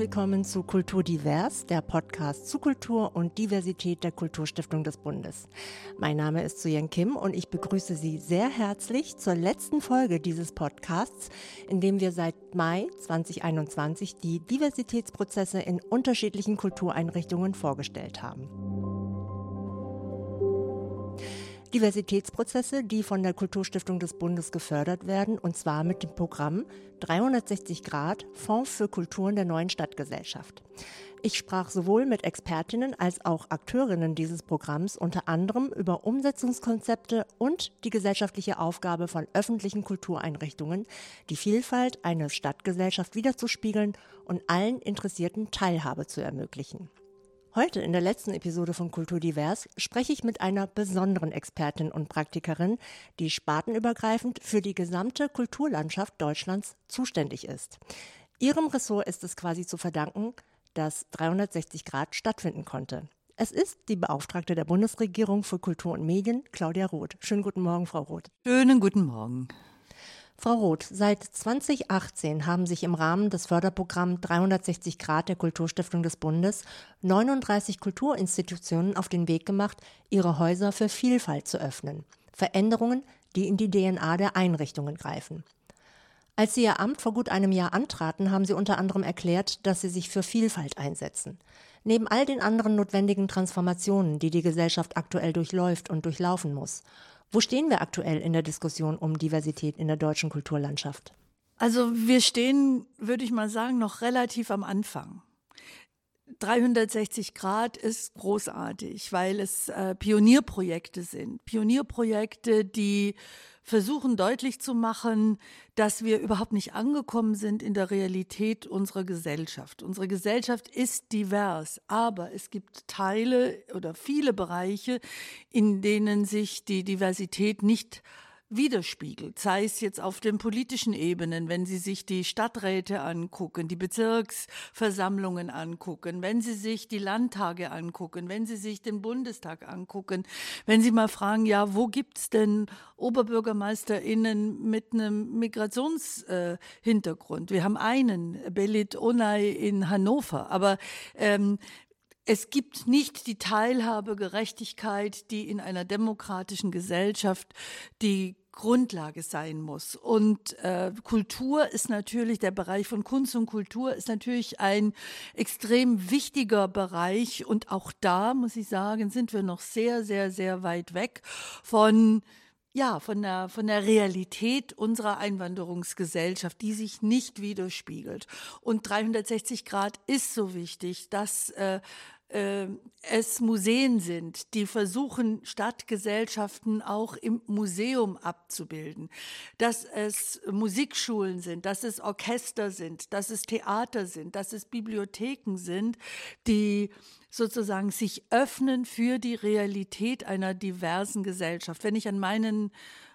willkommen zu Kultur Divers, der Podcast zu Kultur und Diversität der Kulturstiftung des Bundes. Mein Name ist Suyen Kim und ich begrüße Sie sehr herzlich zur letzten Folge dieses Podcasts, in dem wir seit Mai 2021 die Diversitätsprozesse in unterschiedlichen Kultureinrichtungen vorgestellt haben. Diversitätsprozesse, die von der Kulturstiftung des Bundes gefördert werden, und zwar mit dem Programm 360 Grad Fonds für Kulturen der neuen Stadtgesellschaft. Ich sprach sowohl mit Expertinnen als auch Akteurinnen dieses Programms unter anderem über Umsetzungskonzepte und die gesellschaftliche Aufgabe von öffentlichen Kultureinrichtungen, die Vielfalt einer Stadtgesellschaft wiederzuspiegeln und allen Interessierten Teilhabe zu ermöglichen. Heute in der letzten Episode von Kultur Divers spreche ich mit einer besonderen Expertin und Praktikerin, die spartenübergreifend für die gesamte Kulturlandschaft Deutschlands zuständig ist. Ihrem Ressort ist es quasi zu verdanken, dass 360 Grad stattfinden konnte. Es ist die Beauftragte der Bundesregierung für Kultur und Medien, Claudia Roth. Schönen guten Morgen, Frau Roth. Schönen guten Morgen. Frau Roth, seit 2018 haben sich im Rahmen des Förderprogramms 360 Grad der Kulturstiftung des Bundes 39 Kulturinstitutionen auf den Weg gemacht, ihre Häuser für Vielfalt zu öffnen. Veränderungen, die in die DNA der Einrichtungen greifen. Als Sie Ihr Amt vor gut einem Jahr antraten, haben Sie unter anderem erklärt, dass Sie sich für Vielfalt einsetzen. Neben all den anderen notwendigen Transformationen, die die Gesellschaft aktuell durchläuft und durchlaufen muss, wo stehen wir aktuell in der Diskussion um Diversität in der deutschen Kulturlandschaft? Also wir stehen, würde ich mal sagen, noch relativ am Anfang. 360 Grad ist großartig, weil es äh, Pionierprojekte sind. Pionierprojekte, die versuchen deutlich zu machen, dass wir überhaupt nicht angekommen sind in der Realität unserer Gesellschaft. Unsere Gesellschaft ist divers, aber es gibt Teile oder viele Bereiche, in denen sich die Diversität nicht widerspiegelt, sei es jetzt auf den politischen Ebenen, wenn Sie sich die Stadträte angucken, die Bezirksversammlungen angucken, wenn Sie sich die Landtage angucken, wenn Sie sich den Bundestag angucken, wenn Sie mal fragen, ja, wo gibt's denn OberbürgermeisterInnen mit einem Migrationshintergrund? Äh, Wir haben einen, Belit Onay in Hannover, aber ähm, es gibt nicht die Teilhabegerechtigkeit, die in einer demokratischen Gesellschaft die Grundlage sein muss. Und äh, Kultur ist natürlich, der Bereich von Kunst und Kultur ist natürlich ein extrem wichtiger Bereich. Und auch da, muss ich sagen, sind wir noch sehr, sehr, sehr weit weg von ja, von der, von der Realität unserer Einwanderungsgesellschaft, die sich nicht widerspiegelt. Und 360 Grad ist so wichtig, dass äh, äh, es Museen sind, die versuchen, Stadtgesellschaften auch im Museum abzubilden, dass es Musikschulen sind, dass es Orchester sind, dass es Theater sind, dass es Bibliotheken sind, die sozusagen sich öffnen für die Realität einer diversen Gesellschaft. Wenn ich an meinen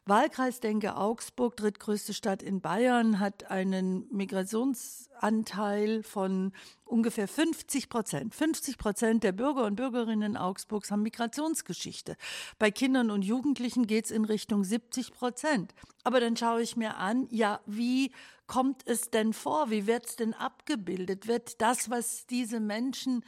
Wahlkreis denke, Augsburg, drittgrößte Stadt in Bayern, hat einen Migrationsanteil von ungefähr 50 Prozent. 50 Prozent der Bürger und Bürgerinnen Augsburgs haben Migrationsgeschichte. Bei Kindern und Jugendlichen geht es in Richtung 70 Prozent. Aber dann schaue ich mir an, ja, wie kommt es denn vor? Wie wird es denn abgebildet? Wird das, was diese Menschen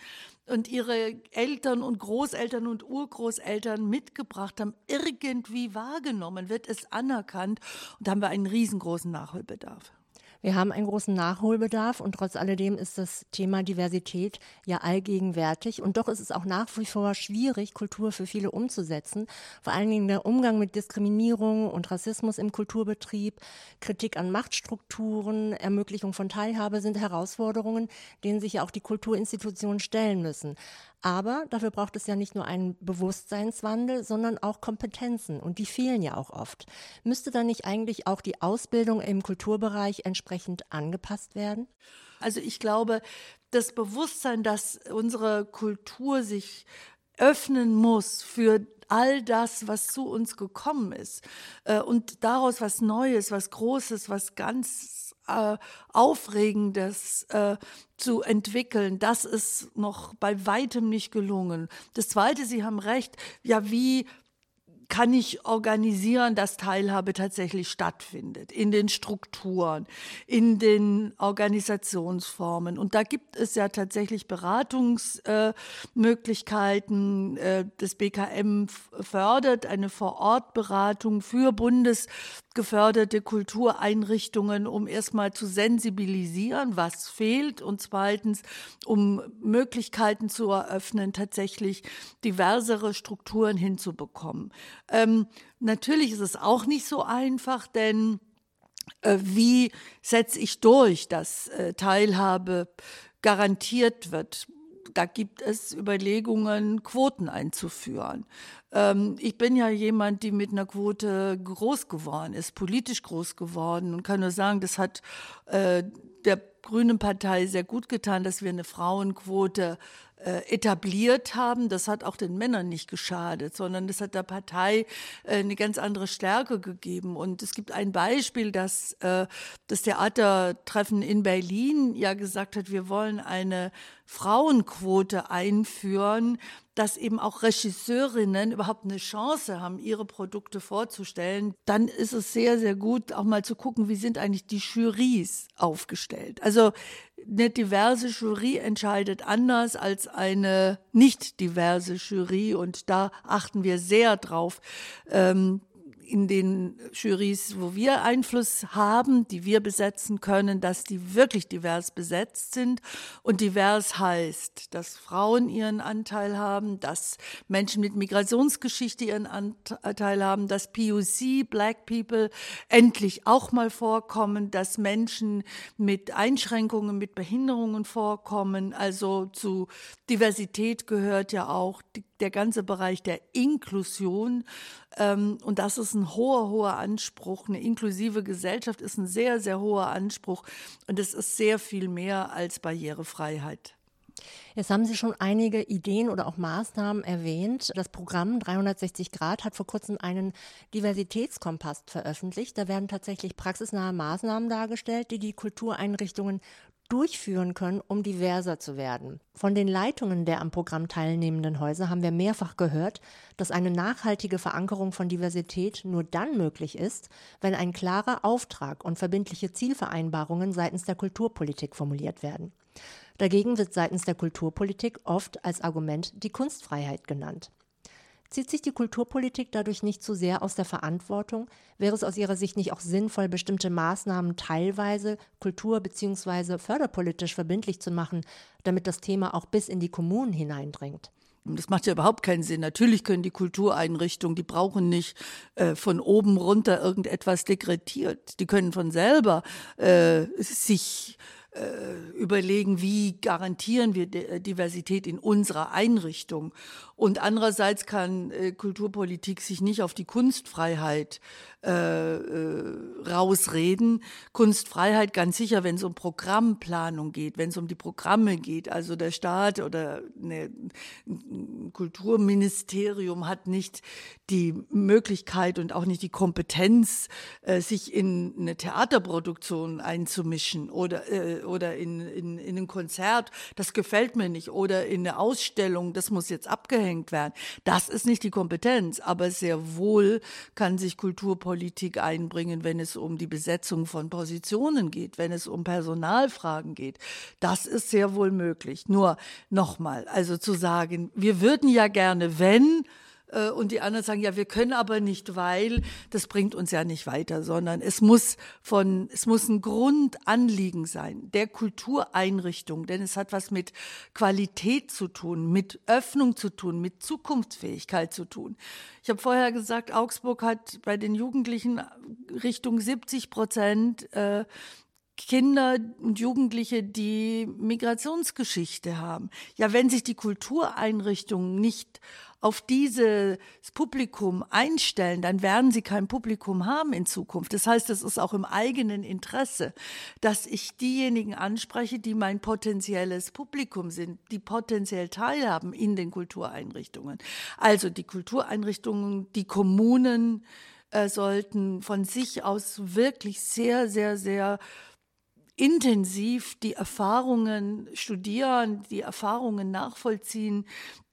und ihre Eltern und Großeltern und Urgroßeltern mitgebracht haben, irgendwie wahrgenommen? Wird es anerkannt? Und da haben wir einen riesengroßen Nachholbedarf. Wir haben einen großen Nachholbedarf und trotz alledem ist das Thema Diversität ja allgegenwärtig. Und doch ist es auch nach wie vor schwierig, Kultur für viele umzusetzen. Vor allen Dingen der Umgang mit Diskriminierung und Rassismus im Kulturbetrieb, Kritik an Machtstrukturen, Ermöglichung von Teilhabe sind Herausforderungen, denen sich ja auch die Kulturinstitutionen stellen müssen. Aber dafür braucht es ja nicht nur einen Bewusstseinswandel, sondern auch Kompetenzen. Und die fehlen ja auch oft. Müsste da nicht eigentlich auch die Ausbildung im Kulturbereich entsprechend angepasst werden? Also ich glaube, das Bewusstsein, dass unsere Kultur sich öffnen muss für all das, was zu uns gekommen ist äh, und daraus was Neues, was Großes, was ganz äh, Aufregendes äh, zu entwickeln. Das ist noch bei weitem nicht gelungen. Das Zweite, Sie haben recht, ja, wie kann ich organisieren, dass Teilhabe tatsächlich stattfindet, in den Strukturen, in den Organisationsformen. Und da gibt es ja tatsächlich Beratungsmöglichkeiten. Äh, das BKM fördert eine Vorortberatung für bundesgeförderte Kultureinrichtungen, um erstmal zu sensibilisieren, was fehlt und zweitens, um Möglichkeiten zu eröffnen, tatsächlich diversere Strukturen hinzubekommen. Ähm, natürlich ist es auch nicht so einfach, denn äh, wie setze ich durch, dass äh, Teilhabe garantiert wird? Da gibt es Überlegungen, Quoten einzuführen. Ähm, ich bin ja jemand, die mit einer Quote groß geworden ist, politisch groß geworden und kann nur sagen, das hat äh, der Grünen Partei sehr gut getan, dass wir eine Frauenquote etabliert haben. Das hat auch den Männern nicht geschadet, sondern das hat der Partei äh, eine ganz andere Stärke gegeben. Und es gibt ein Beispiel, dass äh, das Theatertreffen in Berlin ja gesagt hat, wir wollen eine Frauenquote einführen, dass eben auch Regisseurinnen überhaupt eine Chance haben, ihre Produkte vorzustellen, dann ist es sehr, sehr gut, auch mal zu gucken, wie sind eigentlich die Jurys aufgestellt. Also eine diverse Jury entscheidet anders als eine nicht diverse Jury. Und da achten wir sehr drauf, ähm, in den Jurys, wo wir Einfluss haben, die wir besetzen können, dass die wirklich divers besetzt sind. Und divers heißt, dass Frauen ihren Anteil haben, dass Menschen mit Migrationsgeschichte ihren Anteil haben, dass POC, Black People, endlich auch mal vorkommen, dass Menschen mit Einschränkungen, mit Behinderungen vorkommen. Also zu Diversität gehört ja auch die der ganze Bereich der Inklusion. Ähm, und das ist ein hoher, hoher Anspruch. Eine inklusive Gesellschaft ist ein sehr, sehr hoher Anspruch. Und es ist sehr viel mehr als Barrierefreiheit. Jetzt haben Sie schon einige Ideen oder auch Maßnahmen erwähnt. Das Programm 360 Grad hat vor kurzem einen Diversitätskompass veröffentlicht. Da werden tatsächlich praxisnahe Maßnahmen dargestellt, die die Kultureinrichtungen durchführen können, um diverser zu werden. Von den Leitungen der am Programm teilnehmenden Häuser haben wir mehrfach gehört, dass eine nachhaltige Verankerung von Diversität nur dann möglich ist, wenn ein klarer Auftrag und verbindliche Zielvereinbarungen seitens der Kulturpolitik formuliert werden. Dagegen wird seitens der Kulturpolitik oft als Argument die Kunstfreiheit genannt. Zieht sich die Kulturpolitik dadurch nicht zu sehr aus der Verantwortung? Wäre es aus Ihrer Sicht nicht auch sinnvoll, bestimmte Maßnahmen teilweise kultur- bzw. förderpolitisch verbindlich zu machen, damit das Thema auch bis in die Kommunen hineindringt? Das macht ja überhaupt keinen Sinn. Natürlich können die Kultureinrichtungen, die brauchen nicht äh, von oben runter irgendetwas dekretiert. Die können von selber äh, sich überlegen, wie garantieren wir äh, Diversität in unserer Einrichtung. Und andererseits kann äh, Kulturpolitik sich nicht auf die Kunstfreiheit äh, äh, rausreden. Kunstfreiheit ganz sicher, wenn es um Programmplanung geht, wenn es um die Programme geht. Also der Staat oder eine, ein Kulturministerium hat nicht die Möglichkeit und auch nicht die Kompetenz, äh, sich in eine Theaterproduktion einzumischen oder, äh, oder in, in, in ein Konzert. Das gefällt mir nicht. Oder in eine Ausstellung, das muss jetzt abgehängt werden. Das ist nicht die Kompetenz, aber sehr wohl kann sich Kulturpolitik Politik einbringen, wenn es um die Besetzung von Positionen geht, wenn es um Personalfragen geht. Das ist sehr wohl möglich. Nur nochmal, also zu sagen, wir würden ja gerne, wenn, und die anderen sagen, ja, wir können aber nicht, weil das bringt uns ja nicht weiter, sondern es muss von, es muss ein Grundanliegen sein der Kultureinrichtung, denn es hat was mit Qualität zu tun, mit Öffnung zu tun, mit Zukunftsfähigkeit zu tun. Ich habe vorher gesagt, Augsburg hat bei den Jugendlichen Richtung 70 Prozent äh, Kinder und Jugendliche, die Migrationsgeschichte haben. Ja, wenn sich die Kultureinrichtungen nicht auf dieses Publikum einstellen, dann werden sie kein Publikum haben in Zukunft. Das heißt, es ist auch im eigenen Interesse, dass ich diejenigen anspreche, die mein potenzielles Publikum sind, die potenziell teilhaben in den Kultureinrichtungen. Also die Kultureinrichtungen, die Kommunen äh, sollten von sich aus wirklich sehr, sehr, sehr intensiv die Erfahrungen studieren, die Erfahrungen nachvollziehen,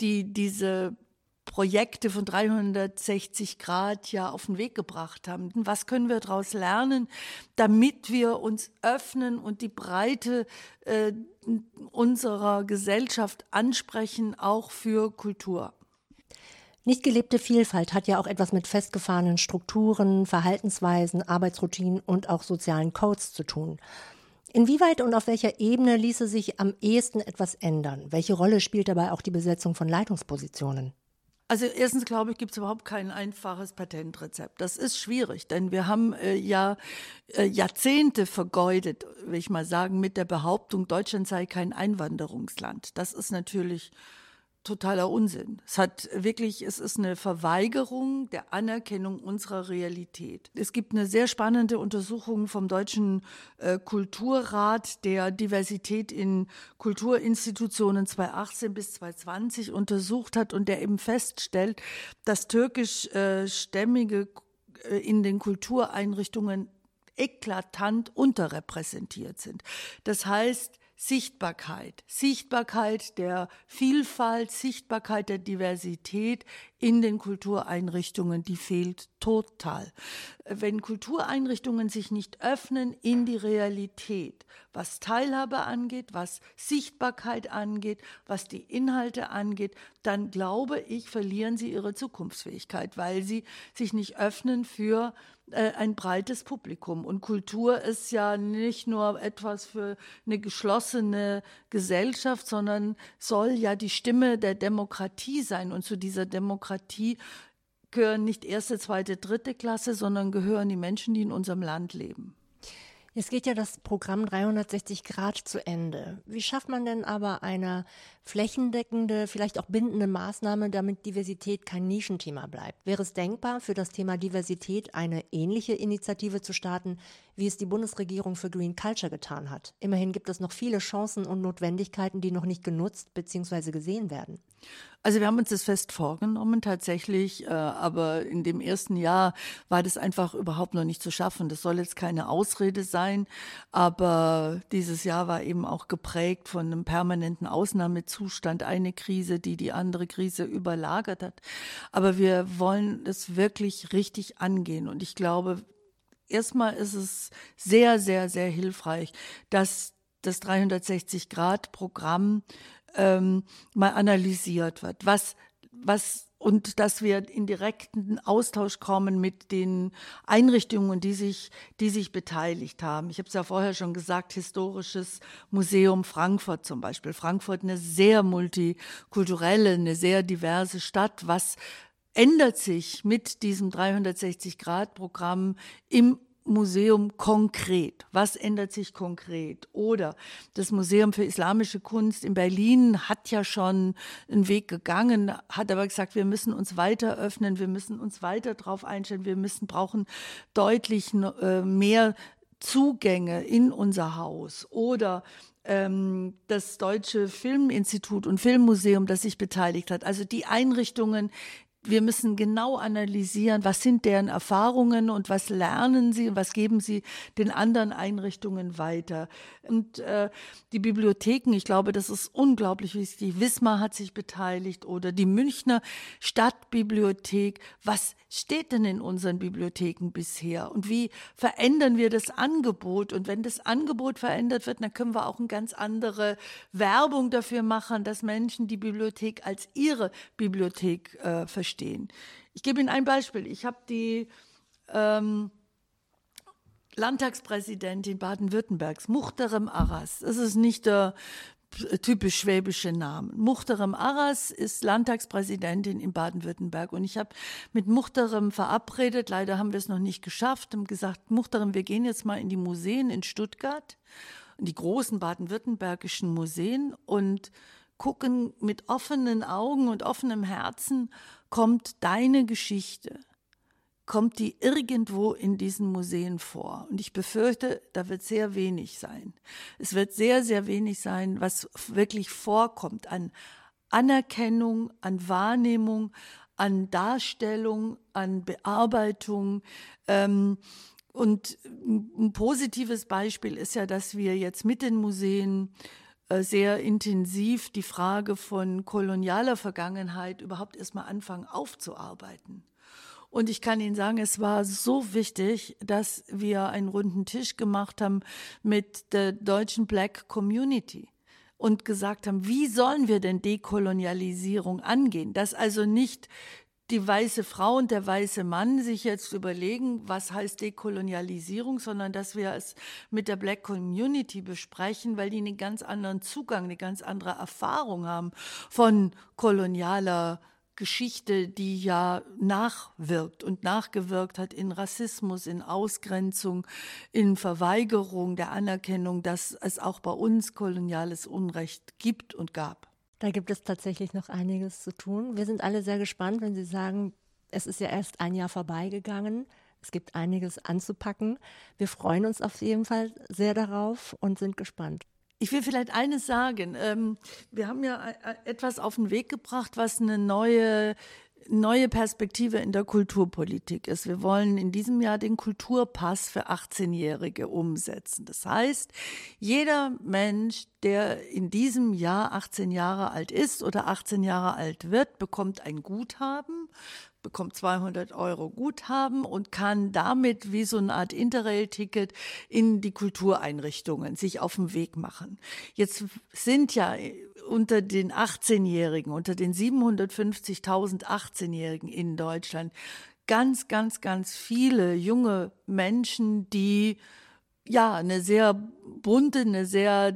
die diese Projekte von 360 Grad ja auf den Weg gebracht haben. Was können wir daraus lernen, damit wir uns öffnen und die Breite äh, unserer Gesellschaft ansprechen, auch für Kultur? Nicht gelebte Vielfalt hat ja auch etwas mit festgefahrenen Strukturen, Verhaltensweisen, Arbeitsroutinen und auch sozialen Codes zu tun. Inwieweit und auf welcher Ebene ließe sich am ehesten etwas ändern? Welche Rolle spielt dabei auch die Besetzung von Leitungspositionen? Also erstens glaube ich, gibt es überhaupt kein einfaches Patentrezept. Das ist schwierig, denn wir haben äh, ja äh, Jahrzehnte vergeudet, will ich mal sagen, mit der Behauptung, Deutschland sei kein Einwanderungsland. Das ist natürlich totaler Unsinn. Es hat wirklich, es ist eine Verweigerung der Anerkennung unserer Realität. Es gibt eine sehr spannende Untersuchung vom Deutschen äh, Kulturrat, der Diversität in Kulturinstitutionen 2018 bis 2020 untersucht hat und der eben feststellt, dass türkischstämmige äh, in den Kultureinrichtungen eklatant unterrepräsentiert sind. Das heißt, Sichtbarkeit, Sichtbarkeit der Vielfalt, Sichtbarkeit der Diversität in den Kultureinrichtungen, die fehlt total. Wenn Kultureinrichtungen sich nicht öffnen in die Realität, was Teilhabe angeht, was Sichtbarkeit angeht, was die Inhalte angeht, dann glaube ich, verlieren sie ihre Zukunftsfähigkeit, weil sie sich nicht öffnen für ein breites Publikum. Und Kultur ist ja nicht nur etwas für eine geschlossene Gesellschaft, sondern soll ja die Stimme der Demokratie sein. Und zu dieser Demokratie gehören nicht erste, zweite, dritte Klasse, sondern gehören die Menschen, die in unserem Land leben. Jetzt geht ja das Programm 360 Grad zu Ende. Wie schafft man denn aber eine flächendeckende, vielleicht auch bindende Maßnahme, damit Diversität kein Nischenthema bleibt? Wäre es denkbar, für das Thema Diversität eine ähnliche Initiative zu starten, wie es die Bundesregierung für Green Culture getan hat? Immerhin gibt es noch viele Chancen und Notwendigkeiten, die noch nicht genutzt bzw. gesehen werden. Also wir haben uns das fest vorgenommen tatsächlich, äh, aber in dem ersten Jahr war das einfach überhaupt noch nicht zu schaffen. Das soll jetzt keine Ausrede sein, aber dieses Jahr war eben auch geprägt von einem permanenten Ausnahmezustand, eine Krise, die die andere Krise überlagert hat. Aber wir wollen es wirklich richtig angehen und ich glaube, erstmal ist es sehr, sehr, sehr hilfreich, dass das 360-Grad-Programm ähm, mal analysiert wird. Was, was und dass wir in direkten Austausch kommen mit den Einrichtungen, die sich, die sich beteiligt haben. Ich habe es ja vorher schon gesagt, Historisches Museum Frankfurt zum Beispiel. Frankfurt eine sehr multikulturelle, eine sehr diverse Stadt. Was ändert sich mit diesem 360-Grad-Programm im Museum konkret? Was ändert sich konkret? Oder das Museum für Islamische Kunst in Berlin hat ja schon einen Weg gegangen, hat aber gesagt, wir müssen uns weiter öffnen, wir müssen uns weiter darauf einstellen, wir müssen brauchen deutlich äh, mehr Zugänge in unser Haus. Oder ähm, das Deutsche Filminstitut und Filmmuseum, das sich beteiligt hat. Also die Einrichtungen, wir müssen genau analysieren, was sind deren Erfahrungen und was lernen sie und was geben sie den anderen Einrichtungen weiter. Und äh, die Bibliotheken, ich glaube, das ist unglaublich wichtig. Wismar hat sich beteiligt oder die Münchner Stadtbibliothek. Was steht denn in unseren Bibliotheken bisher und wie verändern wir das Angebot? Und wenn das Angebot verändert wird, dann können wir auch eine ganz andere Werbung dafür machen, dass Menschen die Bibliothek als ihre Bibliothek äh, verstehen verstehen. Ich gebe Ihnen ein Beispiel. Ich habe die ähm, Landtagspräsidentin Baden-Württembergs, Muchterem Arras. Das ist nicht der typisch schwäbische Name. Muchterem Arras ist Landtagspräsidentin in Baden-Württemberg und ich habe mit Muchterem verabredet, leider haben wir es noch nicht geschafft, haben gesagt, Muchterem, wir gehen jetzt mal in die Museen in Stuttgart, in die großen baden-württembergischen Museen und gucken mit offenen Augen und offenem Herzen, kommt deine Geschichte, kommt die irgendwo in diesen Museen vor. Und ich befürchte, da wird sehr wenig sein. Es wird sehr, sehr wenig sein, was wirklich vorkommt an Anerkennung, an Wahrnehmung, an Darstellung, an Bearbeitung. Ähm, und ein positives Beispiel ist ja, dass wir jetzt mit den Museen sehr intensiv die Frage von kolonialer Vergangenheit überhaupt erstmal anfangen aufzuarbeiten. Und ich kann Ihnen sagen, es war so wichtig, dass wir einen runden Tisch gemacht haben mit der deutschen Black Community und gesagt haben, wie sollen wir denn Dekolonialisierung angehen? Dass also nicht die weiße Frau und der weiße Mann sich jetzt überlegen, was heißt Dekolonialisierung, sondern dass wir es mit der Black Community besprechen, weil die einen ganz anderen Zugang, eine ganz andere Erfahrung haben von kolonialer Geschichte, die ja nachwirkt und nachgewirkt hat in Rassismus, in Ausgrenzung, in Verweigerung der Anerkennung, dass es auch bei uns koloniales Unrecht gibt und gab. Da gibt es tatsächlich noch einiges zu tun. Wir sind alle sehr gespannt, wenn Sie sagen, es ist ja erst ein Jahr vorbeigegangen. Es gibt einiges anzupacken. Wir freuen uns auf jeden Fall sehr darauf und sind gespannt. Ich will vielleicht eines sagen. Ähm, wir haben ja äh, etwas auf den Weg gebracht, was eine neue neue Perspektive in der Kulturpolitik ist. Wir wollen in diesem Jahr den Kulturpass für 18-Jährige umsetzen. Das heißt, jeder Mensch, der in diesem Jahr 18 Jahre alt ist oder 18 Jahre alt wird, bekommt ein Guthaben bekommt 200 Euro Guthaben und kann damit wie so eine Art Interrail-Ticket in die Kultureinrichtungen sich auf den Weg machen. Jetzt sind ja unter den 18-Jährigen, unter den 750.000 18-Jährigen in Deutschland ganz, ganz, ganz viele junge Menschen, die ja, eine sehr bunte, eine sehr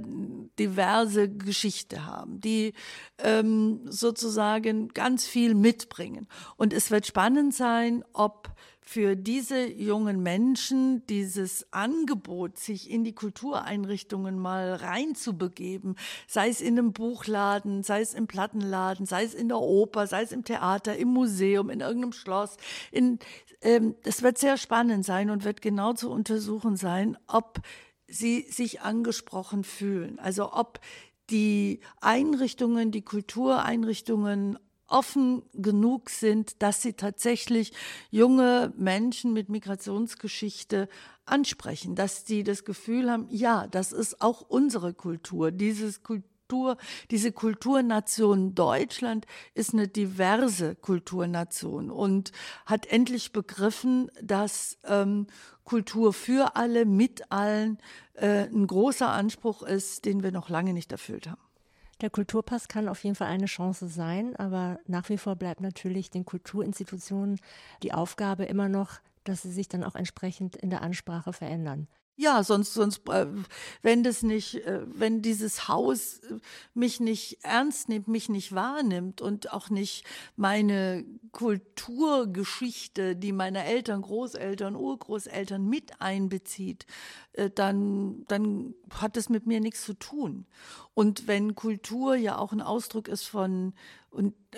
diverse Geschichte haben, die ähm, sozusagen ganz viel mitbringen. Und es wird spannend sein, ob für diese jungen Menschen dieses Angebot, sich in die Kultureinrichtungen mal reinzubegeben, sei es in einem Buchladen, sei es im Plattenladen, sei es in der Oper, sei es im Theater, im Museum, in irgendeinem Schloss, in, ähm, das wird sehr spannend sein und wird genau zu untersuchen sein, ob sie sich angesprochen fühlen. Also ob die Einrichtungen, die Kultureinrichtungen offen genug sind, dass sie tatsächlich junge Menschen mit Migrationsgeschichte ansprechen, dass sie das Gefühl haben, ja, das ist auch unsere Kultur, dieses Kultur, diese Kulturnation Deutschland ist eine diverse Kulturnation und hat endlich begriffen, dass ähm, Kultur für alle, mit allen äh, ein großer Anspruch ist, den wir noch lange nicht erfüllt haben. Der Kulturpass kann auf jeden Fall eine Chance sein, aber nach wie vor bleibt natürlich den Kulturinstitutionen die Aufgabe immer noch, dass sie sich dann auch entsprechend in der Ansprache verändern. Ja, sonst, sonst, äh, wenn das nicht, äh, wenn dieses Haus äh, mich nicht ernst nimmt, mich nicht wahrnimmt und auch nicht meine Kulturgeschichte, die meine Eltern, Großeltern, Urgroßeltern mit einbezieht, dann, dann hat es mit mir nichts zu tun. Und wenn Kultur ja auch ein Ausdruck ist von,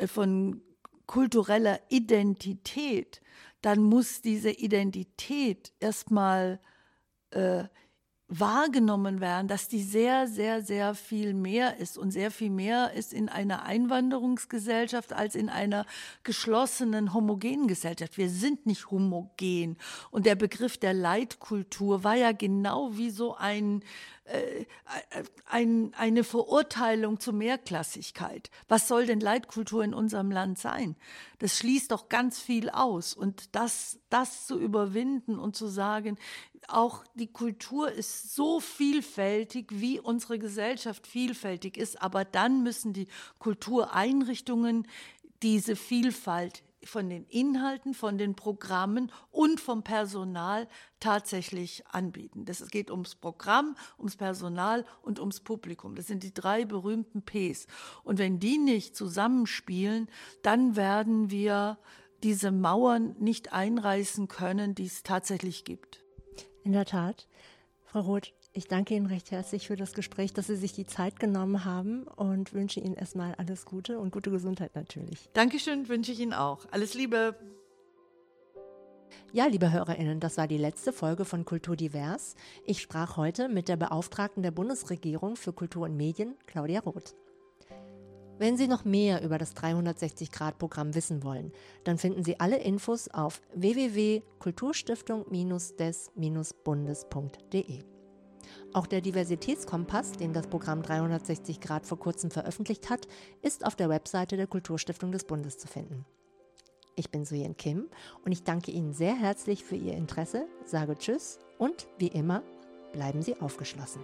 von kultureller Identität, dann muss diese Identität erstmal äh, wahrgenommen werden, dass die sehr, sehr, sehr viel mehr ist und sehr viel mehr ist in einer Einwanderungsgesellschaft als in einer geschlossenen, homogenen Gesellschaft. Wir sind nicht homogen. Und der Begriff der Leitkultur war ja genau wie so ein, äh, ein, eine Verurteilung zur Mehrklassigkeit. Was soll denn Leitkultur in unserem Land sein? Das schließt doch ganz viel aus. Und das, das zu überwinden und zu sagen, auch die Kultur ist so vielfältig, wie unsere Gesellschaft vielfältig ist, aber dann müssen die Kultureinrichtungen diese Vielfalt von den Inhalten, von den Programmen und vom Personal tatsächlich anbieten. Das geht ums Programm, ums Personal und ums Publikum. Das sind die drei berühmten Ps. Und wenn die nicht zusammenspielen, dann werden wir diese Mauern nicht einreißen können, die es tatsächlich gibt. In der Tat. Frau Roth, ich danke Ihnen recht herzlich für das Gespräch, dass Sie sich die Zeit genommen haben und wünsche Ihnen erstmal alles Gute und gute Gesundheit natürlich. Dankeschön, wünsche ich Ihnen auch. Alles Liebe. Ja, liebe Hörerinnen, das war die letzte Folge von Kultur Divers. Ich sprach heute mit der Beauftragten der Bundesregierung für Kultur und Medien, Claudia Roth. Wenn Sie noch mehr über das 360-Grad-Programm wissen wollen, dann finden Sie alle Infos auf www.kulturstiftung-des-bundes.de. Auch der Diversitätskompass, den das Programm 360 Grad vor kurzem veröffentlicht hat, ist auf der Webseite der Kulturstiftung des Bundes zu finden. Ich bin Suyen Kim und ich danke Ihnen sehr herzlich für Ihr Interesse, sage Tschüss und wie immer, bleiben Sie aufgeschlossen.